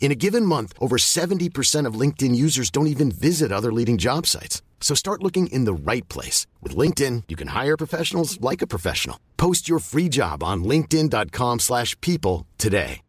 In a given month, over 70% of LinkedIn users don't even visit other leading job sites. So start looking in the right place. With LinkedIn, you can hire professionals like a professional. Post your free job on linkedin.com slash people today.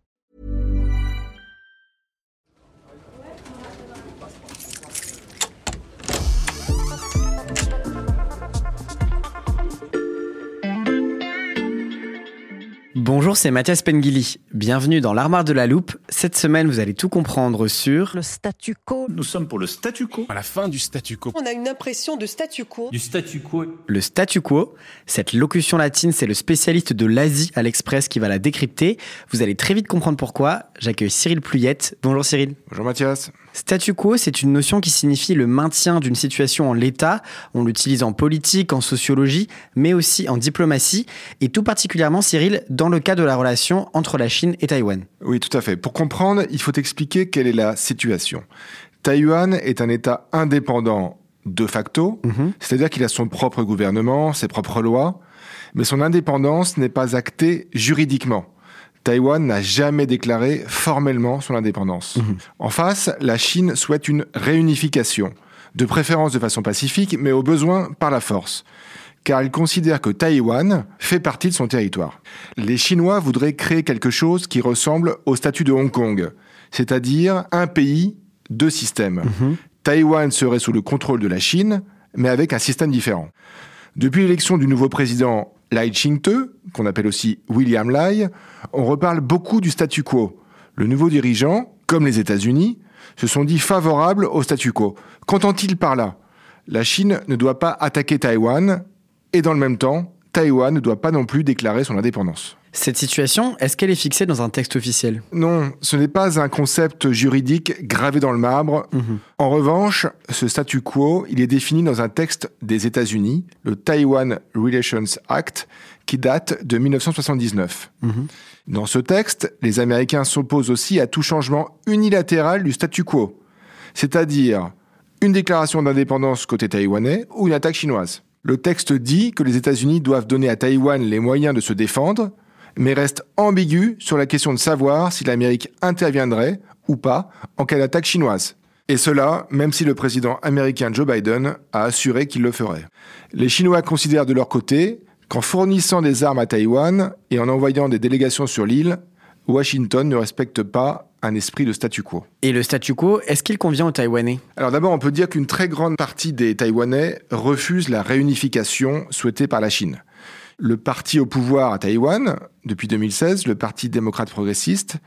Bonjour, c'est Mathias Pengili. Bienvenue dans l'Armoire de la Loupe. Cette semaine, vous allez tout comprendre sur le statu quo. Nous sommes pour le statu quo. À la fin du statu quo. On a une impression de statu quo. Du statu quo. Le statu quo, cette locution latine, c'est le spécialiste de l'Asie à l'Express qui va la décrypter. Vous allez très vite comprendre pourquoi. J'accueille Cyril Pluyette. Bonjour Cyril. Bonjour Mathias. Statu quo, c'est une notion qui signifie le maintien d'une situation en l'état. On l'utilise en politique, en sociologie, mais aussi en diplomatie, et tout particulièrement, Cyril, dans le cas de la relation entre la Chine et Taïwan. Oui, tout à fait. Pour comprendre, il faut expliquer quelle est la situation. Taïwan est un État indépendant de facto, Mhm. c'est-à-dire qu'il a son propre gouvernement, ses propres lois, mais son indépendance n'est pas actée juridiquement. Taïwan n'a jamais déclaré formellement son indépendance. En face, la Chine souhaite une réunification, de préférence de façon pacifique, mais au besoin par la force, car elle considère que Taïwan fait partie de son territoire. Les Chinois voudraient créer quelque chose qui ressemble au statut de Hong Kong, c'est-à-dire un pays, deux systèmes. Taïwan serait sous le contrôle de la Chine, mais avec un système différent. Depuis l'élection du nouveau président Lai Ching-te, qu'on appelle aussi William Lai, on reparle beaucoup du statu quo. Le nouveau dirigeant, comme les États-Unis, se sont dit favorables au statu quo. Qu'entend-il par là? La Chine ne doit pas attaquer Taïwan, et dans le même temps, Taïwan ne doit pas non plus déclarer son indépendance. Cette situation, est-ce qu'elle est fixée dans un texte officiel? Non, ce n'est pas un concept juridique gravé dans le marbre. En revanche, ce statu quo, il est défini dans un texte des États-Unis, le Taiwan Relations Act, qui date de 1979. Dans ce texte, les Américains s'opposent aussi à tout changement unilatéral du statu quo, c'est-à-dire une déclaration d'indépendance côté taïwanais ou une attaque chinoise. Le texte dit que les États-Unis doivent donner à Taïwan les moyens de se défendre, mais reste ambigu sur la question de savoir si l'Amérique interviendrait ou pas en cas d'attaque chinoise. Et cela, même si le président américain Joe Biden a assuré qu'il le ferait. Les Chinois considèrent de leur côté qu'en fournissant des armes à Taïwan et en envoyant des délégations sur l'île, Washington ne respecte pas un esprit de statu quo. Et le statu quo, est-ce qu'il convient aux Taïwanais? Alors d'abord, on peut dire qu'une très grande partie des Taïwanais refusent la réunification souhaitée par la Chine. Le parti au pouvoir à Taïwan, depuis 2016, le Parti démocrate progressiste,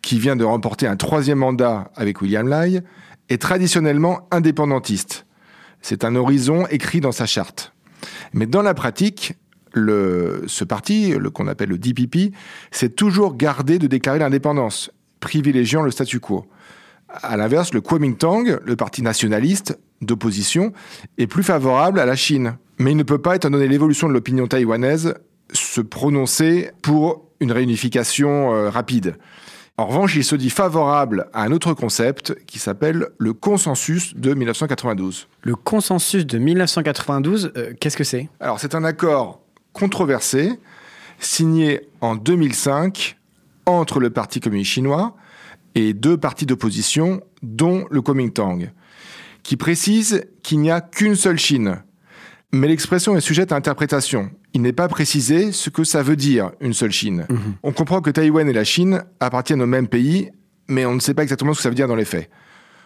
qui vient de remporter un troisième mandat avec William Lai, est traditionnellement indépendantiste. C'est un horizon écrit dans sa charte. Mais dans la pratique, le, ce parti, le qu'on appelle le DPP, s'est toujours gardé de déclarer l'indépendance, privilégiant le statu quo. À l'inverse, le Kuomintang, le parti nationaliste d'opposition, est plus favorable à la Chine. Mais il ne peut pas, étant donné l'évolution de l'opinion taïwanaise, se prononcer pour une réunification euh, rapide. En revanche, il se dit favorable à un autre concept qui s'appelle le consensus de 1992. Le consensus de 1992, euh, qu'est-ce que c'est? Alors, c'est un accord controversé signé en 2005 entre le Parti communiste chinois et deux partis d'opposition, dont le Kuomintang, qui précise qu'il n'y a qu'une seule Chine. Mais l'expression est sujette à interprétation. Il n'est pas précisé ce que ça veut dire, une seule Chine. On comprend que Taïwan et la Chine appartiennent au même pays, mais on ne sait pas exactement ce que ça veut dire dans les faits.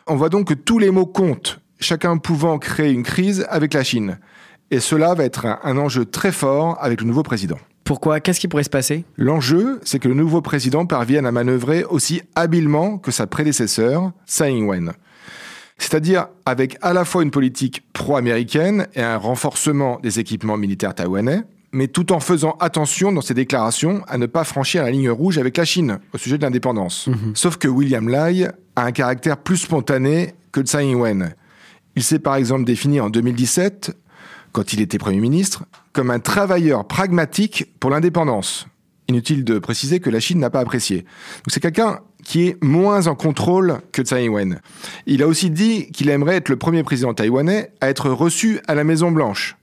On voit donc que tous les mots comptent, chacun pouvant créer une crise avec la Chine. Et cela va être un, un enjeu très fort avec le nouveau président. Pourquoi? Qu'est-ce qui pourrait se passer? L'enjeu, c'est que le nouveau président parvienne à manœuvrer aussi habilement que sa prédécesseur, Tsai Ing-wen. C'est-à-dire avec à la fois une politique pro-américaine et un renforcement des équipements militaires taïwanais, mais tout en faisant attention dans ses déclarations à ne pas franchir la ligne rouge avec la Chine au sujet de l'indépendance. Sauf que William Lai a un caractère plus spontané que Tsai Ing-wen. Il s'est par exemple défini en 2017, quand il était Premier ministre, comme un travailleur pragmatique pour l'indépendance. Inutile de préciser que la Chine n'a pas apprécié. Donc c'est quelqu'un qui est moins en contrôle que Tsai Ing-wen. Il a aussi dit qu'il aimerait être le premier président taïwanais à être reçu à la Maison Blanche.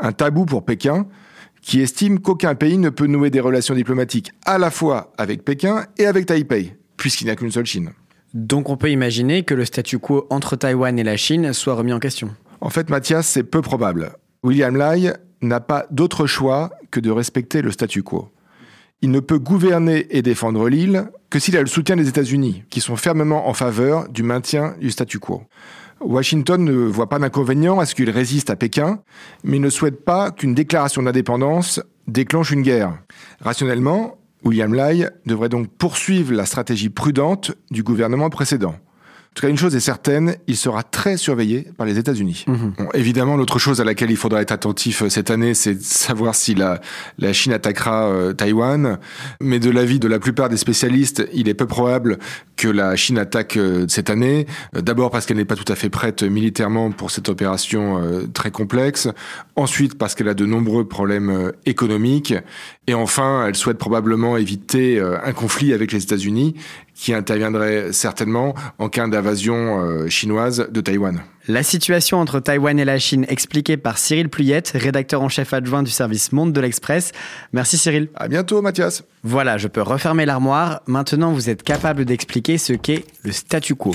Un tabou pour Pékin, qui estime qu'aucun pays ne peut nouer des relations diplomatiques à la fois avec Pékin et avec Taipei, puisqu'il n'y a qu'une seule Chine. Donc on peut imaginer que le statu quo entre Taïwan et la Chine soit remis en question. En fait, Mathias, c'est peu probable. William Lai n'a pas d'autre choix que de respecter le statu quo. Il ne peut gouverner et défendre l'île que s'il a le soutien des États-Unis, qui sont fermement en faveur du maintien du statu quo. Washington ne voit pas d'inconvénient à ce qu'il résiste à Pékin, mais ne souhaite pas qu'une déclaration d'indépendance déclenche une guerre. Rationnellement, William Lai devrait donc poursuivre la stratégie prudente du gouvernement précédent. En tout cas, une chose est certaine, il sera très surveillé par les États-Unis. Bon, évidemment, l'autre chose à laquelle il faudra être attentif euh, cette année, c'est de savoir si la, la Chine attaquera euh, Taïwan. Mais de l'avis de la plupart des spécialistes, il est peu probable que la Chine attaque euh, cette année. D'abord parce qu'elle n'est pas tout à fait prête militairement pour cette opération euh, très complexe. Ensuite parce qu'elle a de nombreux problèmes économiques. Et enfin, elle souhaite probablement éviter euh, un conflit avec les États-Unis qui interviendrait certainement en cas d'invasion euh, chinoise de Taïwan. La situation entre Taïwan et la Chine expliquée par Cyril Pluyette, rédacteur en chef adjoint du service Monde de l'Express. Merci Cyril. À bientôt, Mathias. Voilà, je peux refermer l'armoire. Maintenant, vous êtes capable d'expliquer ce qu'est le statu quo.